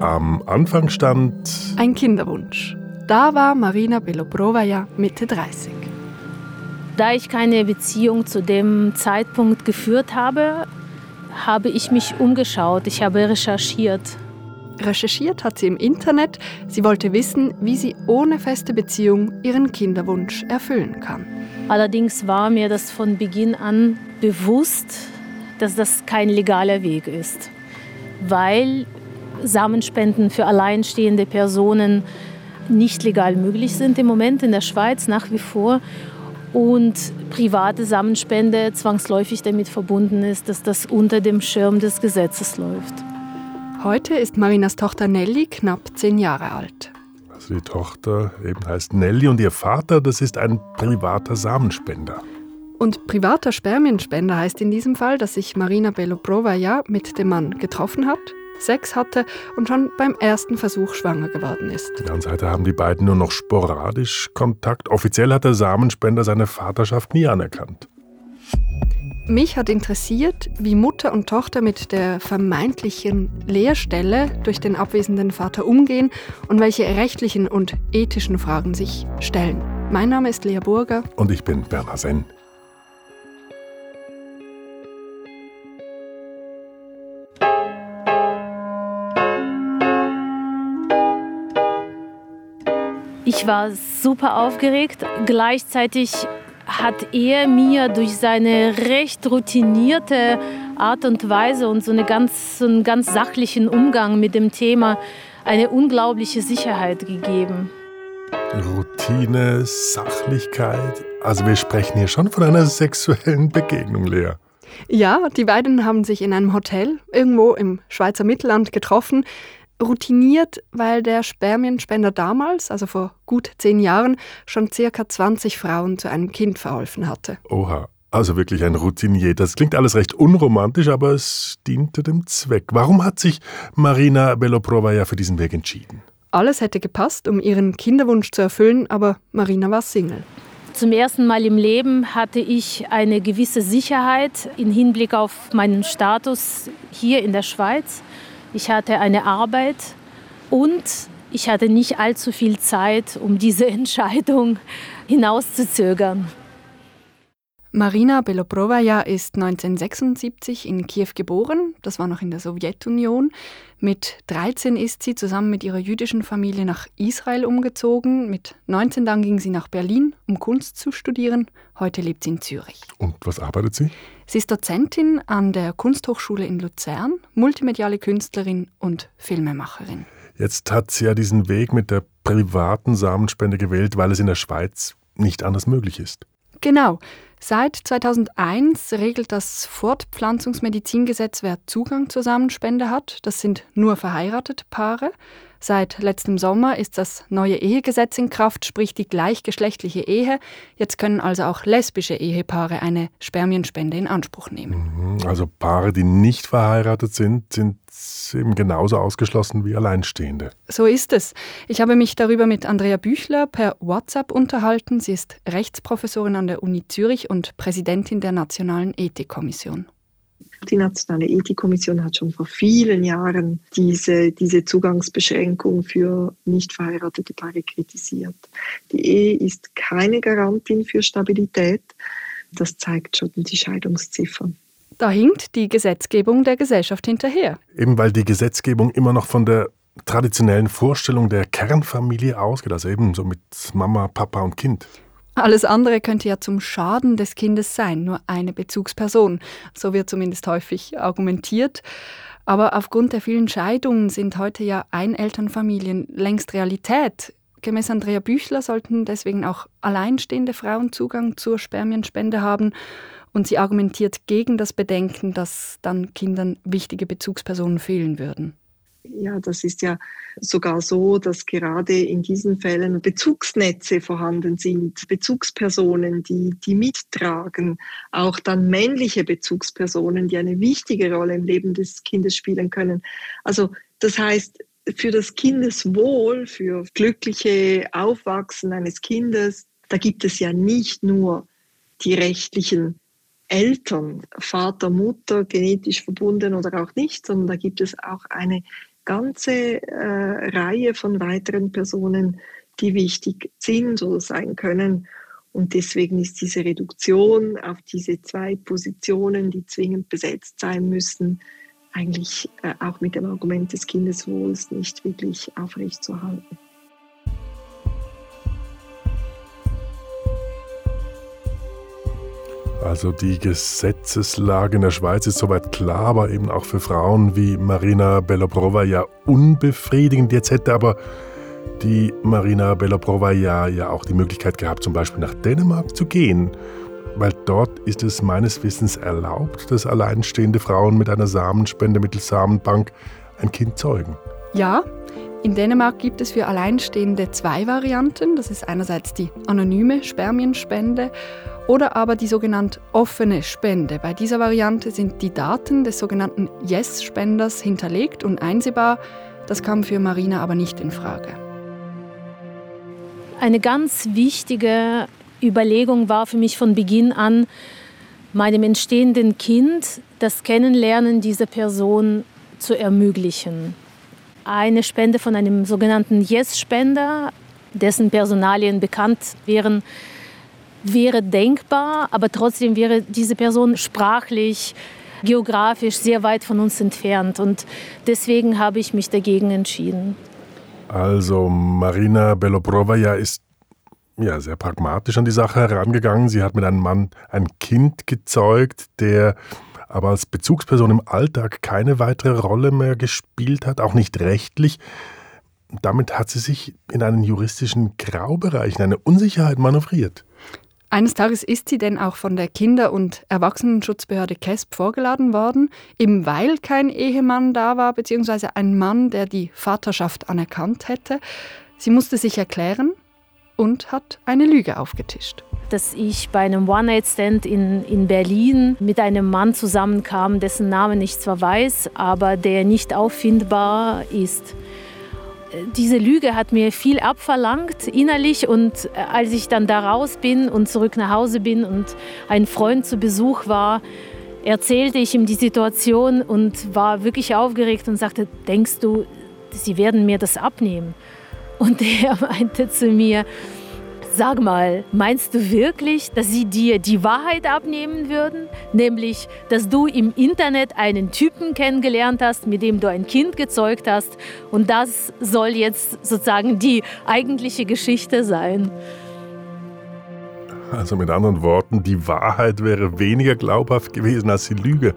Am Anfang stand ein Kinderwunsch. Da war Marina Belobrovaja Mitte 30. Da ich keine Beziehung zu dem Zeitpunkt geführt habe, habe ich mich umgeschaut. Ich habe recherchiert. Recherchiert hat sie im Internet. Sie wollte wissen, wie sie ohne feste Beziehung ihren Kinderwunsch erfüllen kann. Allerdings war mir das von Beginn an bewusst, dass das kein legaler Weg ist, weil Samenspenden für alleinstehende Personen nicht legal möglich sind im Moment in der Schweiz nach wie vor und private Samenspende zwangsläufig damit verbunden ist, dass das unter dem Schirm des Gesetzes läuft. Heute ist Marinas Tochter Nelly knapp zehn Jahre alt. Also die Tochter eben heißt Nelly und ihr Vater, das ist ein privater Samenspender. Und privater Spermienspender heißt in diesem Fall, dass sich Marina Beloprova ja mit dem Mann getroffen hat Sex hatte und schon beim ersten Versuch schwanger geworden ist. Und seither haben die beiden nur noch sporadisch Kontakt. Offiziell hat der Samenspender seine Vaterschaft nie anerkannt. Mich hat interessiert, wie Mutter und Tochter mit der vermeintlichen Leerstelle durch den abwesenden Vater umgehen und welche rechtlichen und ethischen Fragen sich stellen. Mein Name ist Lea Burger. Und ich bin Bernhard Senn. Ich war super aufgeregt. Gleichzeitig hat er mir durch seine recht routinierte Art und Weise und so, eine ganz, so einen ganz sachlichen Umgang mit dem Thema eine unglaubliche Sicherheit gegeben. Routine, Sachlichkeit. Also wir sprechen hier schon von einer sexuellen Begegnung, Lea. Ja, die beiden haben sich in einem Hotel irgendwo im Schweizer Mittelland getroffen routiniert, weil der Spermienspender damals, also vor gut zehn Jahren, schon circa 20 Frauen zu einem Kind verholfen hatte. Oha, also wirklich ein Routinier. Das klingt alles recht unromantisch, aber es diente dem Zweck. Warum hat sich Marina Beloprova ja für diesen Weg entschieden? Alles hätte gepasst, um ihren Kinderwunsch zu erfüllen, aber Marina war Single. Zum ersten Mal im Leben hatte ich eine gewisse Sicherheit im Hinblick auf meinen Status hier in der Schweiz ich hatte eine Arbeit und ich hatte nicht allzu viel Zeit, um diese Entscheidung hinauszuzögern. Marina Beloprovaja ist 1976 in Kiew geboren, das war noch in der Sowjetunion. Mit 13 ist sie zusammen mit ihrer jüdischen Familie nach Israel umgezogen. Mit 19 dann ging sie nach Berlin, um Kunst zu studieren. Heute lebt sie in Zürich. Und was arbeitet sie? Sie ist Dozentin an der Kunsthochschule in Luzern, multimediale Künstlerin und Filmemacherin. Jetzt hat sie ja diesen Weg mit der privaten Samenspende gewählt, weil es in der Schweiz nicht anders möglich ist. Genau. Seit 2001 regelt das Fortpflanzungsmedizingesetz, wer Zugang zur Samenspende hat. Das sind nur verheiratete Paare. Seit letztem Sommer ist das neue Ehegesetz in Kraft, sprich die gleichgeschlechtliche Ehe. Jetzt können also auch lesbische Ehepaare eine Spermienspende in Anspruch nehmen. Mhm. Also Paare, die nicht verheiratet sind, sind eben genauso ausgeschlossen wie Alleinstehende. So ist es. Ich habe mich darüber mit Andrea Büchler per WhatsApp unterhalten. Sie ist Rechtsprofessorin an der Uni Zürich und Präsidentin der Nationalen Ethikkommission. Die Nationale Ethikkommission hat schon vor vielen Jahren diese, diese Zugangsbeschränkung für nicht verheiratete Paare kritisiert. Die Ehe ist keine Garantin für Stabilität. Das zeigt schon die Scheidungsziffern. Da hinkt die Gesetzgebung der Gesellschaft hinterher. Eben weil die Gesetzgebung immer noch von der traditionellen Vorstellung der Kernfamilie ausgeht, also eben so mit Mama, Papa und Kind. Alles andere könnte ja zum Schaden des Kindes sein, nur eine Bezugsperson. So wird zumindest häufig argumentiert. Aber aufgrund der vielen Scheidungen sind heute ja Einelternfamilien längst Realität. Gemäß Andrea Büchler sollten deswegen auch alleinstehende Frauen Zugang zur Spermienspende haben. Und sie argumentiert gegen das Bedenken, dass dann Kindern wichtige Bezugspersonen fehlen würden. Ja, das ist ja sogar so, dass gerade in diesen Fällen Bezugsnetze vorhanden sind, Bezugspersonen, die, die mittragen, auch dann männliche Bezugspersonen, die eine wichtige Rolle im Leben des Kindes spielen können. Also das heißt, für das Kindeswohl, für glückliche Aufwachsen eines Kindes, da gibt es ja nicht nur die rechtlichen Eltern, Vater, Mutter, genetisch verbunden oder auch nicht, sondern da gibt es auch eine ganze äh, Reihe von weiteren Personen, die wichtig sind oder sein können. Und deswegen ist diese Reduktion auf diese zwei Positionen, die zwingend besetzt sein müssen, eigentlich äh, auch mit dem Argument des Kindeswohls nicht wirklich aufrechtzuerhalten. Also die Gesetzeslage in der Schweiz ist soweit klar, aber eben auch für Frauen wie Marina Belobrova ja unbefriedigend. Jetzt hätte aber die Marina Belobrova ja, ja auch die Möglichkeit gehabt, zum Beispiel nach Dänemark zu gehen. Weil dort ist es meines Wissens erlaubt, dass alleinstehende Frauen mit einer Samenspende mittels Samenbank ein Kind zeugen. Ja, in Dänemark gibt es für Alleinstehende zwei Varianten. Das ist einerseits die anonyme Spermienspende oder aber die sogenannte offene Spende. Bei dieser Variante sind die Daten des sogenannten Yes-Spenders hinterlegt und einsehbar. Das kam für Marina aber nicht in Frage. Eine ganz wichtige Überlegung war für mich von Beginn an, meinem entstehenden Kind das Kennenlernen dieser Person zu ermöglichen. Eine Spende von einem sogenannten Yes-Spender, dessen Personalien bekannt wären, wäre denkbar, aber trotzdem wäre diese Person sprachlich, geografisch sehr weit von uns entfernt. Und deswegen habe ich mich dagegen entschieden. Also Marina Belobrovaja ist ja, sehr pragmatisch an die Sache herangegangen. Sie hat mit einem Mann ein Kind gezeugt, der aber als Bezugsperson im Alltag keine weitere Rolle mehr gespielt hat, auch nicht rechtlich. Damit hat sie sich in einen juristischen Graubereich, in eine Unsicherheit manövriert. Eines Tages ist sie denn auch von der Kinder- und Erwachsenenschutzbehörde KESP vorgeladen worden, eben weil kein Ehemann da war, beziehungsweise ein Mann, der die Vaterschaft anerkannt hätte. Sie musste sich erklären und hat eine Lüge aufgetischt. Dass ich bei einem One-Night-Stand in, in Berlin mit einem Mann zusammenkam, dessen Namen ich zwar weiß, aber der nicht auffindbar ist diese Lüge hat mir viel abverlangt innerlich und äh, als ich dann da raus bin und zurück nach Hause bin und ein Freund zu Besuch war, erzählte ich ihm die Situation und war wirklich aufgeregt und sagte, denkst du, sie werden mir das abnehmen? Und er meinte zu mir, Sag mal, meinst du wirklich, dass sie dir die Wahrheit abnehmen würden? Nämlich, dass du im Internet einen Typen kennengelernt hast, mit dem du ein Kind gezeugt hast und das soll jetzt sozusagen die eigentliche Geschichte sein. Also mit anderen Worten, die Wahrheit wäre weniger glaubhaft gewesen als die Lüge.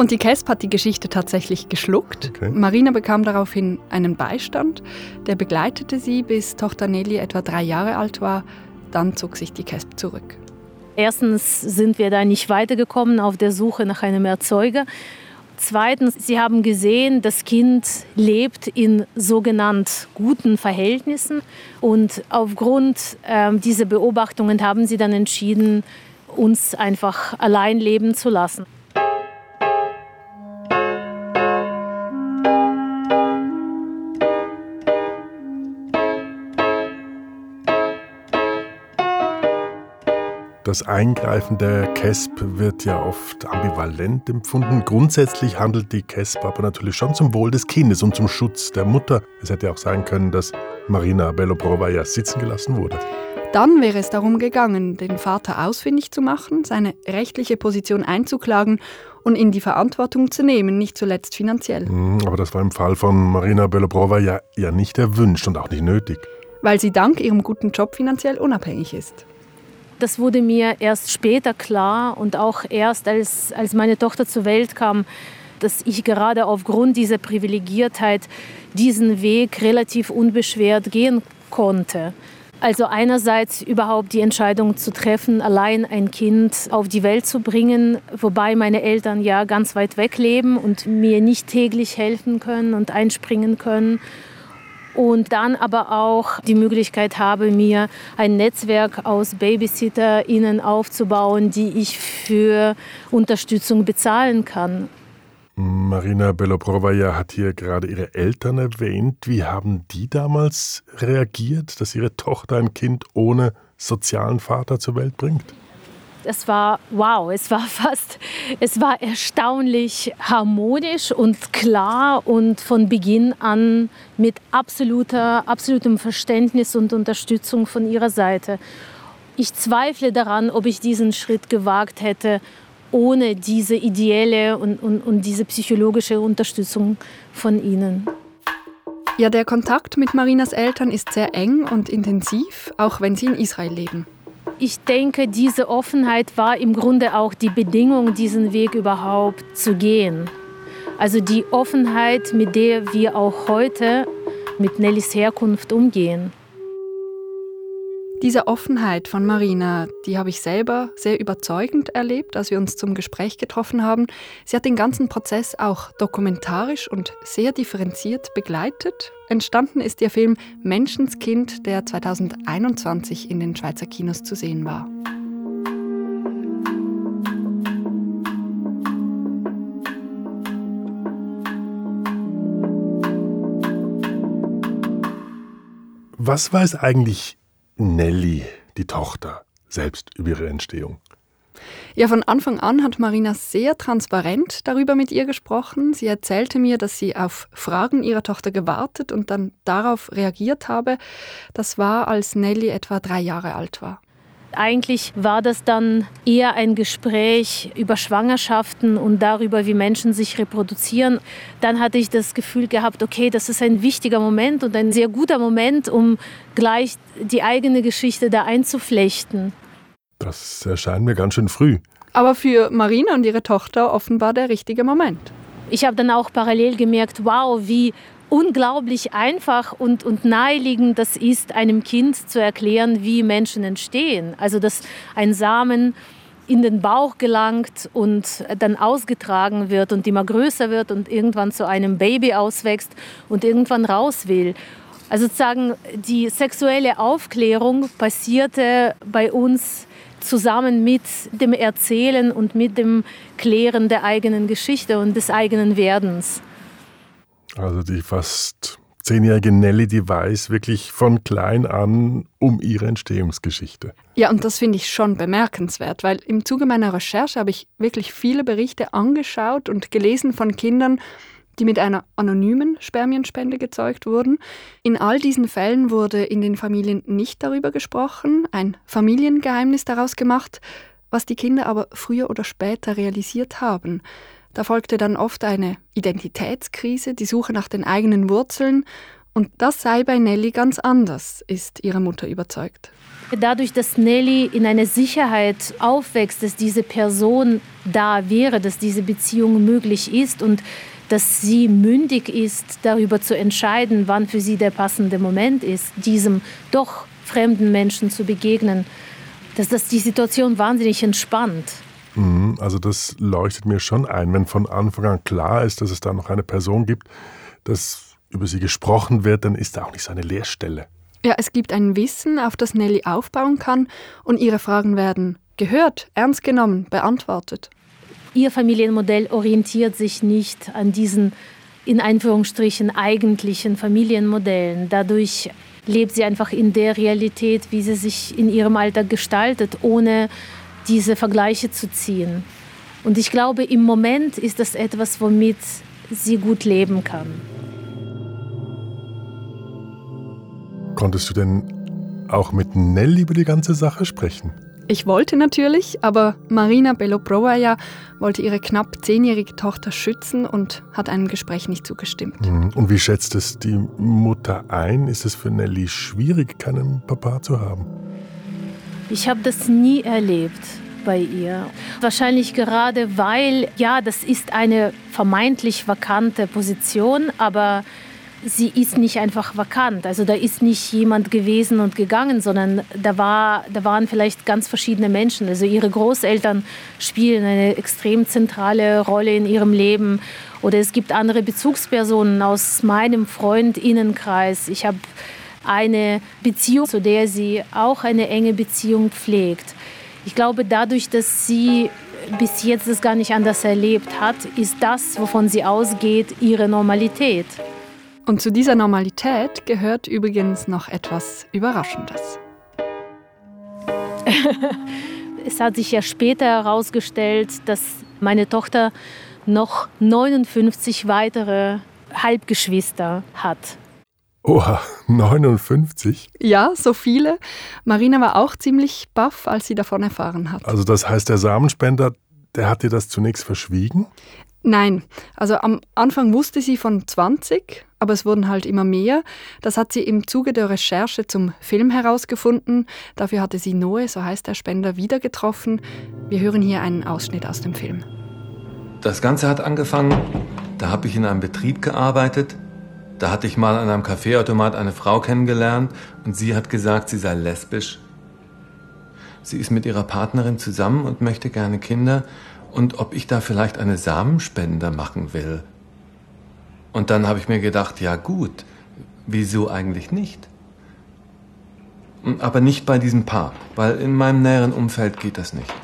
Und die KESP hat die Geschichte tatsächlich geschluckt. Okay. Marina bekam daraufhin einen Beistand, der begleitete sie, bis Tochter Nelly etwa drei Jahre alt war. Dann zog sich die KESP zurück. Erstens sind wir da nicht weitergekommen auf der Suche nach einem Erzeuger. Zweitens, sie haben gesehen, das Kind lebt in sogenannt guten Verhältnissen. Und aufgrund äh, dieser Beobachtungen haben sie dann entschieden, uns einfach allein leben zu lassen. Das Eingreifen der KESP wird ja oft ambivalent empfunden. Grundsätzlich handelt die KESP aber natürlich schon zum Wohl des Kindes und zum Schutz der Mutter. Es hätte auch sein können, dass Marina Belobrova ja sitzen gelassen wurde. Dann wäre es darum gegangen, den Vater ausfindig zu machen, seine rechtliche Position einzuklagen und in die Verantwortung zu nehmen, nicht zuletzt finanziell. Hm, aber das war im Fall von Marina Belobrova ja, ja nicht erwünscht und auch nicht nötig. Weil sie dank ihrem guten Job finanziell unabhängig ist. Das wurde mir erst später klar und auch erst als, als meine Tochter zur Welt kam, dass ich gerade aufgrund dieser Privilegiertheit diesen Weg relativ unbeschwert gehen konnte. Also einerseits überhaupt die Entscheidung zu treffen, allein ein Kind auf die Welt zu bringen, wobei meine Eltern ja ganz weit weg leben und mir nicht täglich helfen können und einspringen können und dann aber auch die Möglichkeit habe, mir ein Netzwerk aus BabysitterInnen aufzubauen, die ich für Unterstützung bezahlen kann. Marina Belobrova hat hier gerade ihre Eltern erwähnt. Wie haben die damals reagiert, dass ihre Tochter ein Kind ohne sozialen Vater zur Welt bringt? Es war wow, es war fast, es war erstaunlich harmonisch und klar und von Beginn an mit absoluter, absolutem Verständnis und Unterstützung von ihrer Seite. Ich zweifle daran, ob ich diesen Schritt gewagt hätte, ohne diese ideelle und, und, und diese psychologische Unterstützung von ihnen. Ja, der Kontakt mit Marinas Eltern ist sehr eng und intensiv, auch wenn sie in Israel leben. Ich denke, diese Offenheit war im Grunde auch die Bedingung, diesen Weg überhaupt zu gehen. Also die Offenheit, mit der wir auch heute mit Nellys Herkunft umgehen. Diese Offenheit von Marina, die habe ich selber sehr überzeugend erlebt, als wir uns zum Gespräch getroffen haben. Sie hat den ganzen Prozess auch dokumentarisch und sehr differenziert begleitet. Entstanden ist ihr Film Menschenskind, der 2021 in den Schweizer Kinos zu sehen war. Was weiß eigentlich Nelly, die Tochter, selbst über ihre Entstehung? Ja, von Anfang an hat Marina sehr transparent darüber mit ihr gesprochen. Sie erzählte mir, dass sie auf Fragen ihrer Tochter gewartet und dann darauf reagiert habe. Das war, als Nelly etwa drei Jahre alt war. Eigentlich war das dann eher ein Gespräch über Schwangerschaften und darüber, wie Menschen sich reproduzieren. Dann hatte ich das Gefühl gehabt, okay, das ist ein wichtiger Moment und ein sehr guter Moment, um gleich die eigene Geschichte da einzuflechten. Das erscheint mir ganz schön früh. Aber für Marina und ihre Tochter offenbar der richtige Moment. Ich habe dann auch parallel gemerkt, wow, wie unglaublich einfach und, und naheliegend das ist, einem Kind zu erklären, wie Menschen entstehen. Also dass ein Samen in den Bauch gelangt und dann ausgetragen wird und immer größer wird und irgendwann zu einem Baby auswächst und irgendwann raus will. Also sozusagen die sexuelle Aufklärung passierte bei uns zusammen mit dem Erzählen und mit dem Klären der eigenen Geschichte und des eigenen Werdens. Also die fast zehnjährige Nelly, die weiß wirklich von klein an um ihre Entstehungsgeschichte. Ja, und das finde ich schon bemerkenswert, weil im Zuge meiner Recherche habe ich wirklich viele Berichte angeschaut und gelesen von Kindern, die mit einer anonymen Spermienspende gezeugt wurden. In all diesen Fällen wurde in den Familien nicht darüber gesprochen, ein Familiengeheimnis daraus gemacht, was die Kinder aber früher oder später realisiert haben. Da folgte dann oft eine Identitätskrise, die Suche nach den eigenen Wurzeln. Und das sei bei Nelly ganz anders, ist ihre Mutter überzeugt. Dadurch, dass Nelly in einer Sicherheit aufwächst, dass diese Person da wäre, dass diese Beziehung möglich ist und dass sie mündig ist, darüber zu entscheiden, wann für sie der passende Moment ist, diesem doch fremden Menschen zu begegnen, dass das die Situation wahnsinnig entspannt. Mhm, also das leuchtet mir schon ein, wenn von Anfang an klar ist, dass es da noch eine Person gibt, dass über sie gesprochen wird, dann ist da auch nicht so eine Leerstelle. Ja, es gibt ein Wissen, auf das Nelly aufbauen kann und ihre Fragen werden gehört, ernst genommen, beantwortet. Ihr Familienmodell orientiert sich nicht an diesen in Einführungsstrichen eigentlichen Familienmodellen. Dadurch lebt sie einfach in der Realität, wie sie sich in ihrem Alltag gestaltet, ohne diese Vergleiche zu ziehen. Und ich glaube, im Moment ist das etwas, womit sie gut leben kann. Konntest du denn auch mit Nell über die ganze Sache sprechen? Ich wollte natürlich, aber Marina Beloprovaya wollte ihre knapp zehnjährige Tochter schützen und hat einem Gespräch nicht zugestimmt. Mhm. Und wie schätzt es die Mutter ein? Ist es für Nelly schwierig, keinen Papa zu haben? Ich habe das nie erlebt bei ihr. Wahrscheinlich gerade weil, ja, das ist eine vermeintlich vakante Position, aber sie ist nicht einfach vakant. Also da ist nicht jemand gewesen und gegangen, sondern da, war, da waren vielleicht ganz verschiedene Menschen. Also ihre Großeltern spielen eine extrem zentrale Rolle in ihrem Leben. Oder es gibt andere Bezugspersonen aus meinem Freundinnenkreis. Ich habe eine Beziehung, zu der sie auch eine enge Beziehung pflegt. Ich glaube, dadurch, dass sie bis jetzt es gar nicht anders erlebt hat, ist das, wovon sie ausgeht, ihre Normalität. Und zu dieser Normalität gehört übrigens noch etwas Überraschendes. Es hat sich ja später herausgestellt, dass meine Tochter noch 59 weitere Halbgeschwister hat. Oha, 59? Ja, so viele. Marina war auch ziemlich baff, als sie davon erfahren hat. Also das heißt, der Samenspender, der hat dir das zunächst verschwiegen? Nein, also am Anfang wusste sie von 20, aber es wurden halt immer mehr. Das hat sie im Zuge der Recherche zum Film herausgefunden. Dafür hatte sie Noe, so heißt der Spender, wieder getroffen. Wir hören hier einen Ausschnitt aus dem Film. Das Ganze hat angefangen, da habe ich in einem Betrieb gearbeitet. Da hatte ich mal an einem Kaffeeautomat eine Frau kennengelernt und sie hat gesagt, sie sei lesbisch. Sie ist mit ihrer Partnerin zusammen und möchte gerne Kinder und ob ich da vielleicht eine Samenspende machen will. Und dann habe ich mir gedacht, ja gut, wieso eigentlich nicht? Aber nicht bei diesem Paar, weil in meinem näheren Umfeld geht das nicht.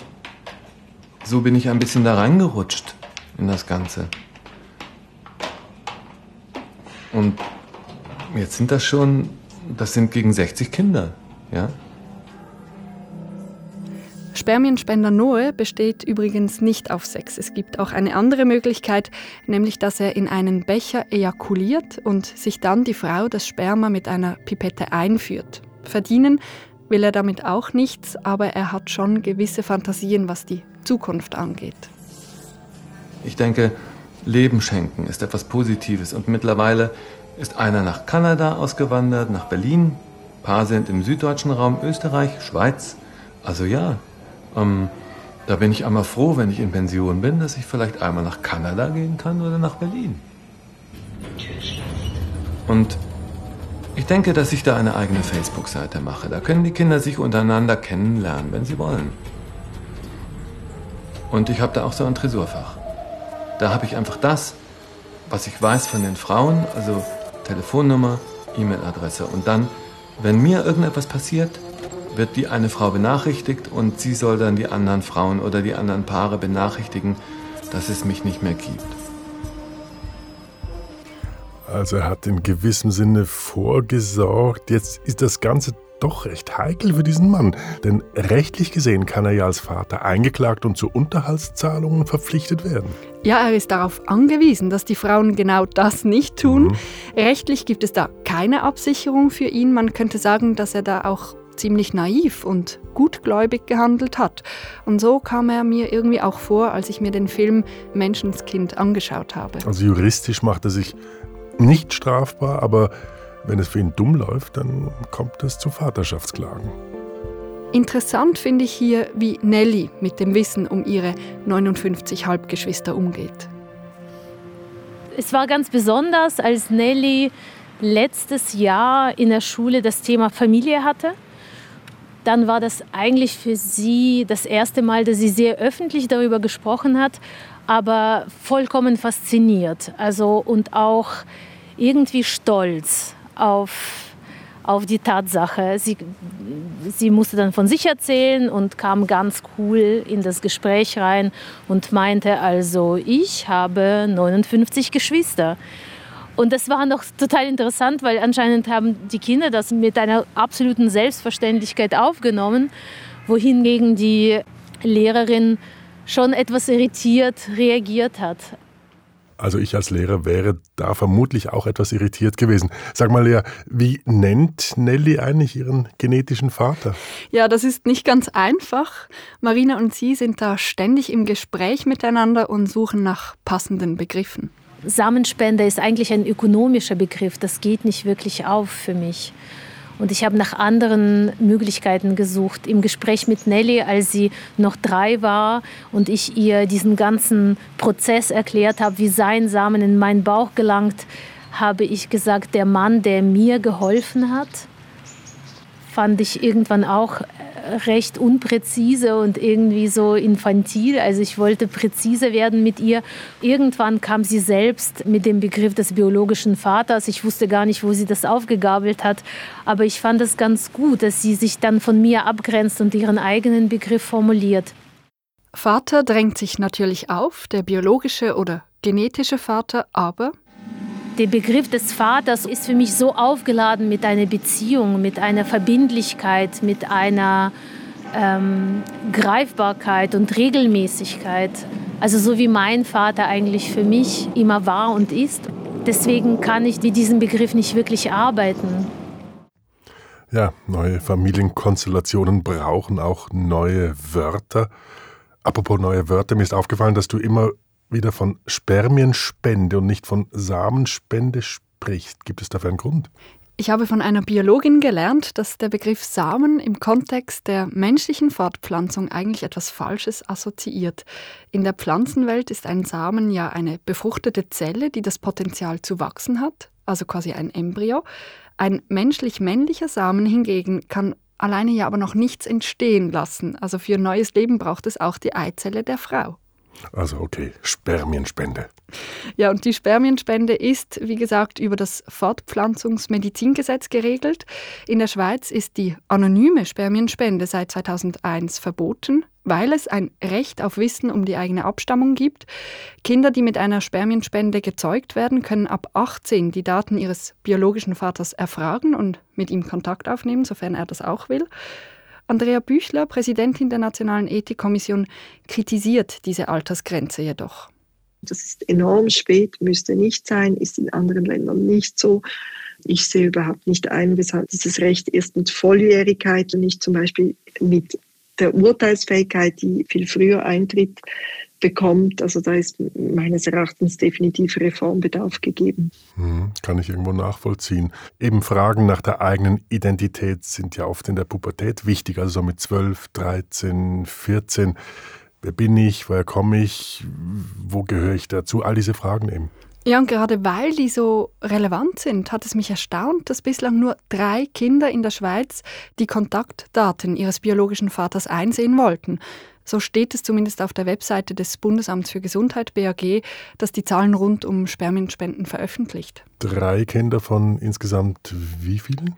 So bin ich ein bisschen da reingerutscht in das Ganze. Und jetzt sind das schon, das sind gegen 60 Kinder, ja? Spermienspender Noe besteht übrigens nicht auf Sex. Es gibt auch eine andere Möglichkeit, nämlich dass er in einen Becher ejakuliert und sich dann die Frau das Sperma mit einer Pipette einführt. Verdienen will er damit auch nichts, aber er hat schon gewisse Fantasien, was die Zukunft angeht. Ich denke, Leben schenken ist etwas Positives und mittlerweile ist einer nach Kanada ausgewandert, nach Berlin, ein paar sind im süddeutschen Raum, Österreich, Schweiz. Also ja, ähm, da bin ich einmal froh, wenn ich in Pension bin, dass ich vielleicht einmal nach Kanada gehen kann oder nach Berlin. Und ich denke, dass ich da eine eigene Facebook-Seite mache. Da können die Kinder sich untereinander kennenlernen, wenn sie wollen. Und ich habe da auch so ein Tresorfach. Da habe ich einfach das, was ich weiß von den Frauen, also Telefonnummer, E-Mail-Adresse. Und dann, wenn mir irgendetwas passiert, wird die eine Frau benachrichtigt und sie soll dann die anderen Frauen oder die anderen Paare benachrichtigen, dass es mich nicht mehr gibt. Also er hat in gewissem Sinne vorgesorgt. Jetzt ist das Ganze doch recht heikel für diesen Mann, denn rechtlich gesehen kann er ja als Vater eingeklagt und zu Unterhaltszahlungen verpflichtet werden. Ja, er ist darauf angewiesen, dass die Frauen genau das nicht tun. Mhm. Rechtlich gibt es da keine Absicherung für ihn. Man könnte sagen, dass er da auch ziemlich naiv und gutgläubig gehandelt hat. Und so kam er mir irgendwie auch vor, als ich mir den Film Menschenskind angeschaut habe. Also juristisch macht er sich nicht strafbar, aber wenn es für ihn dumm läuft, dann kommt es zu Vaterschaftsklagen. Interessant finde ich hier, wie Nelly mit dem Wissen um ihre 59 Halbgeschwister umgeht. Es war ganz besonders, als Nelly letztes Jahr in der Schule das Thema Familie hatte dann war das eigentlich für sie das erste Mal, dass sie sehr öffentlich darüber gesprochen hat, aber vollkommen fasziniert. Also und auch irgendwie stolz auf auf die Tatsache. Sie, sie musste dann von sich erzählen und kam ganz cool in das Gespräch rein und meinte also, ich habe 59 Geschwister. Und das war noch total interessant, weil anscheinend haben die Kinder das mit einer absoluten Selbstverständlichkeit aufgenommen, wohingegen die Lehrerin schon etwas irritiert reagiert hat. Also ich als Lehrer wäre da vermutlich auch etwas irritiert gewesen. Sag mal, Lea, wie nennt Nelly eigentlich ihren genetischen Vater? Ja, das ist nicht ganz einfach. Marina und sie sind da ständig im Gespräch miteinander und suchen nach passenden Begriffen. Samenspende ist eigentlich ein ökonomischer Begriff. Das geht nicht wirklich auf für mich. Und ich habe nach anderen Möglichkeiten gesucht. Im Gespräch mit Nelly, als sie noch drei war und ich ihr diesen ganzen Prozess erklärt habe, wie sein Samen in meinen Bauch gelangt, habe ich gesagt, der Mann, der mir geholfen hat, fand ich irgendwann auch recht unpräzise und irgendwie so infantil. Also ich wollte präzise werden mit ihr. Irgendwann kam sie selbst mit dem Begriff des biologischen Vaters. Ich wusste gar nicht, wo sie das aufgegabelt hat. Aber ich fand es ganz gut, dass sie sich dann von mir abgrenzt und ihren eigenen Begriff formuliert. Vater drängt sich natürlich auf, der biologische oder genetische Vater, aber der Begriff des Vaters ist für mich so aufgeladen mit einer Beziehung, mit einer Verbindlichkeit, mit einer ähm, Greifbarkeit und Regelmäßigkeit. Also so wie mein Vater eigentlich für mich immer war und ist. Deswegen kann ich mit diesem Begriff nicht wirklich arbeiten. Ja, neue Familienkonstellationen brauchen auch neue Wörter. Apropos neue Wörter, mir ist aufgefallen, dass du immer wieder von Spermienspende und nicht von Samenspende sprichst. Gibt es dafür einen Grund? Ich habe von einer Biologin gelernt, dass der Begriff Samen im Kontext der menschlichen Fortpflanzung eigentlich etwas Falsches assoziiert. In der Pflanzenwelt ist ein Samen ja eine befruchtete Zelle, die das Potenzial zu wachsen hat, also quasi ein Embryo. Ein menschlich-männlicher Samen hingegen kann alleine ja aber noch nichts entstehen lassen. Also für neues Leben braucht es auch die Eizelle der Frau. Also okay, Spermienspende. Ja, und die Spermienspende ist, wie gesagt, über das Fortpflanzungsmedizingesetz geregelt. In der Schweiz ist die anonyme Spermienspende seit 2001 verboten, weil es ein Recht auf Wissen um die eigene Abstammung gibt. Kinder, die mit einer Spermienspende gezeugt werden, können ab 18 die Daten ihres biologischen Vaters erfragen und mit ihm Kontakt aufnehmen, sofern er das auch will. Andrea Büchler, Präsidentin der Nationalen Ethikkommission, kritisiert diese Altersgrenze jedoch. Das ist enorm spät, müsste nicht sein, ist in anderen Ländern nicht so. Ich sehe überhaupt nicht ein, weshalb dieses Recht erst mit Volljährigkeit und nicht zum Beispiel mit der Urteilsfähigkeit, die viel früher eintritt, bekommt. Also da ist meines Erachtens definitiv Reformbedarf gegeben. Hm, kann ich irgendwo nachvollziehen. Eben Fragen nach der eigenen Identität sind ja oft in der Pubertät wichtig, also so mit 12, 13, 14. Wer bin ich? Woher komme ich? Wo gehöre ich dazu? All diese Fragen eben. Ja, und gerade weil die so relevant sind, hat es mich erstaunt, dass bislang nur drei Kinder in der Schweiz die Kontaktdaten ihres biologischen Vaters einsehen wollten. So steht es zumindest auf der Webseite des Bundesamts für Gesundheit BAG, das die Zahlen rund um Spermienspenden veröffentlicht. Drei Kinder von insgesamt wie vielen?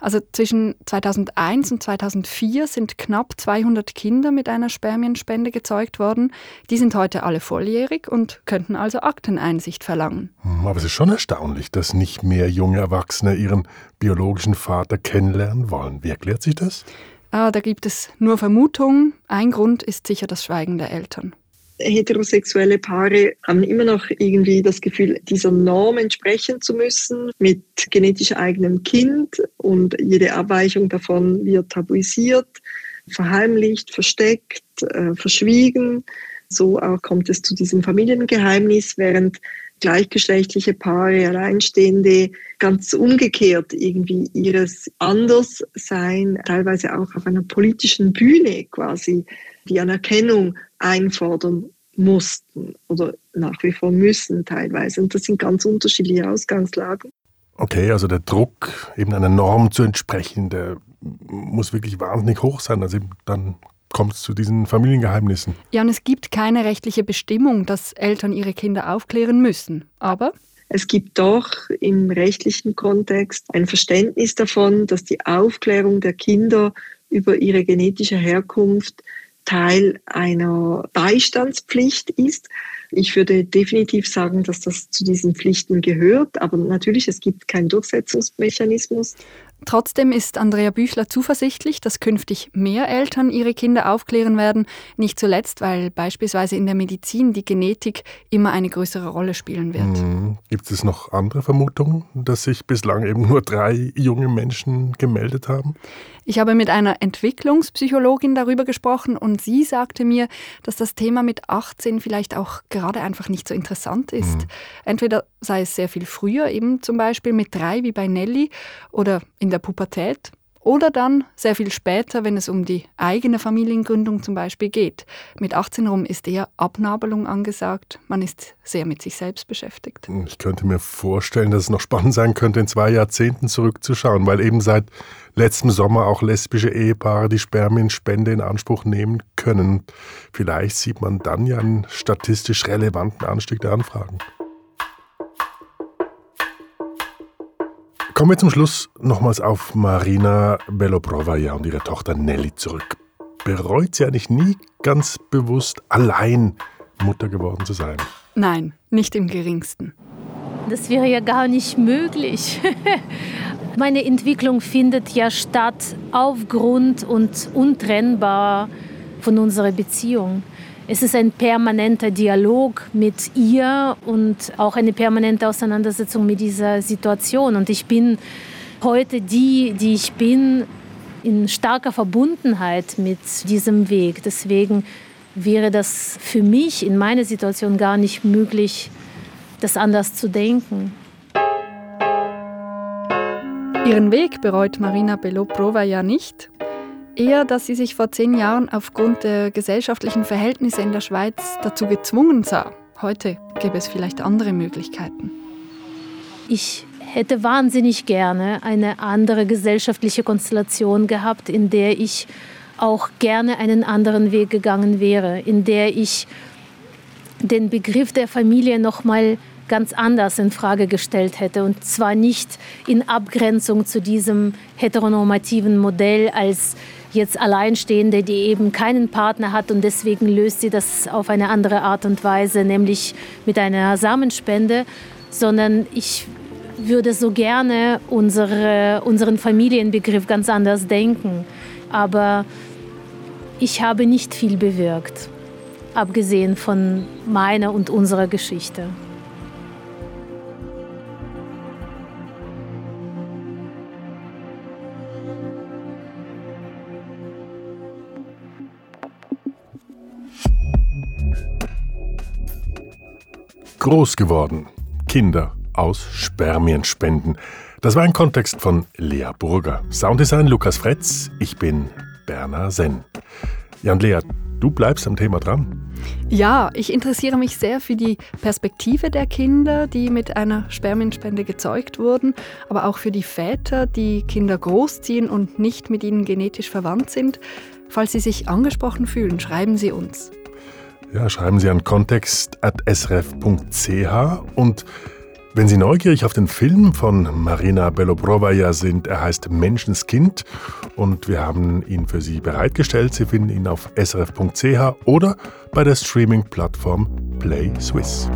Also zwischen 2001 und 2004 sind knapp 200 Kinder mit einer Spermienspende gezeugt worden. Die sind heute alle volljährig und könnten also Akteneinsicht verlangen. Hm, aber es ist schon erstaunlich, dass nicht mehr junge Erwachsene ihren biologischen Vater kennenlernen wollen. Wie erklärt sich das? Ah, da gibt es nur Vermutungen. Ein Grund ist sicher das Schweigen der Eltern. Heterosexuelle Paare haben immer noch irgendwie das Gefühl, dieser Norm entsprechen zu müssen mit genetisch eigenem Kind und jede Abweichung davon wird tabuisiert, verheimlicht, versteckt, äh, verschwiegen. So auch kommt es zu diesem Familiengeheimnis, während gleichgeschlechtliche Paare, Alleinstehende ganz umgekehrt irgendwie ihres Anderssein, teilweise auch auf einer politischen Bühne quasi die Anerkennung einfordern mussten oder nach wie vor müssen teilweise. Und das sind ganz unterschiedliche Ausgangslagen. Okay, also der Druck, eben einer Norm zu entsprechen, der muss wirklich wahnsinnig hoch sein. Also dann kommt es zu diesen Familiengeheimnissen. Ja, und es gibt keine rechtliche Bestimmung, dass Eltern ihre Kinder aufklären müssen. Aber es gibt doch im rechtlichen Kontext ein Verständnis davon, dass die Aufklärung der Kinder über ihre genetische Herkunft Teil einer Beistandspflicht ist. Ich würde definitiv sagen, dass das zu diesen Pflichten gehört, aber natürlich, es gibt keinen Durchsetzungsmechanismus. Trotzdem ist Andrea Büchler zuversichtlich, dass künftig mehr Eltern ihre Kinder aufklären werden, nicht zuletzt, weil beispielsweise in der Medizin die Genetik immer eine größere Rolle spielen wird. Mhm. Gibt es noch andere Vermutungen, dass sich bislang eben nur drei junge Menschen gemeldet haben? Ich habe mit einer Entwicklungspsychologin darüber gesprochen und sie sagte mir, dass das Thema mit 18 vielleicht auch gerade einfach nicht so interessant ist. Mhm. Entweder sei es sehr viel früher, eben zum Beispiel mit drei wie bei Nelly oder in der Pubertät, oder dann sehr viel später, wenn es um die eigene Familiengründung zum Beispiel geht. Mit 18 rum ist eher Abnabelung angesagt. Man ist sehr mit sich selbst beschäftigt. Ich könnte mir vorstellen, dass es noch spannend sein könnte, in zwei Jahrzehnten zurückzuschauen, weil eben seit letztem Sommer auch lesbische Ehepaare die Spermienspende in Anspruch nehmen können. Vielleicht sieht man dann ja einen statistisch relevanten Anstieg der Anfragen. Kommen wir zum Schluss nochmals auf Marina Beloprovaja und ihre Tochter Nelly zurück. Bereut sie eigentlich nie ganz bewusst allein Mutter geworden zu sein? Nein, nicht im geringsten. Das wäre ja gar nicht möglich. Meine Entwicklung findet ja statt aufgrund und untrennbar von unserer Beziehung. Es ist ein permanenter Dialog mit ihr und auch eine permanente Auseinandersetzung mit dieser Situation. Und ich bin heute die, die ich bin, in starker Verbundenheit mit diesem Weg. Deswegen wäre das für mich in meiner Situation gar nicht möglich, das anders zu denken. Ihren Weg bereut Marina Beloprova ja nicht. Eher, dass sie sich vor zehn Jahren aufgrund der gesellschaftlichen Verhältnisse in der Schweiz dazu gezwungen sah. Heute gäbe es vielleicht andere Möglichkeiten. Ich hätte wahnsinnig gerne eine andere gesellschaftliche Konstellation gehabt, in der ich auch gerne einen anderen Weg gegangen wäre, in der ich den Begriff der Familie noch mal ganz anders in Frage gestellt hätte und zwar nicht in Abgrenzung zu diesem heteronormativen Modell als jetzt Alleinstehende, die eben keinen Partner hat und deswegen löst sie das auf eine andere Art und Weise, nämlich mit einer Samenspende, sondern ich würde so gerne unsere, unseren Familienbegriff ganz anders denken. Aber ich habe nicht viel bewirkt, abgesehen von meiner und unserer Geschichte. Groß geworden. Kinder aus Spermienspenden. Das war ein Kontext von Lea Burger. Sounddesign Lukas Fretz. Ich bin Berner Senn. Jan Lea, du bleibst am Thema dran. Ja, ich interessiere mich sehr für die Perspektive der Kinder, die mit einer Spermienspende gezeugt wurden, aber auch für die Väter, die Kinder großziehen und nicht mit ihnen genetisch verwandt sind. Falls Sie sich angesprochen fühlen, schreiben Sie uns. Ja, schreiben Sie an kontext.srf.ch und wenn Sie neugierig auf den Film von Marina Belobrovaja sind, er heißt Menschenskind und wir haben ihn für Sie bereitgestellt. Sie finden ihn auf srf.ch oder bei der Streaming-Plattform Play Swiss.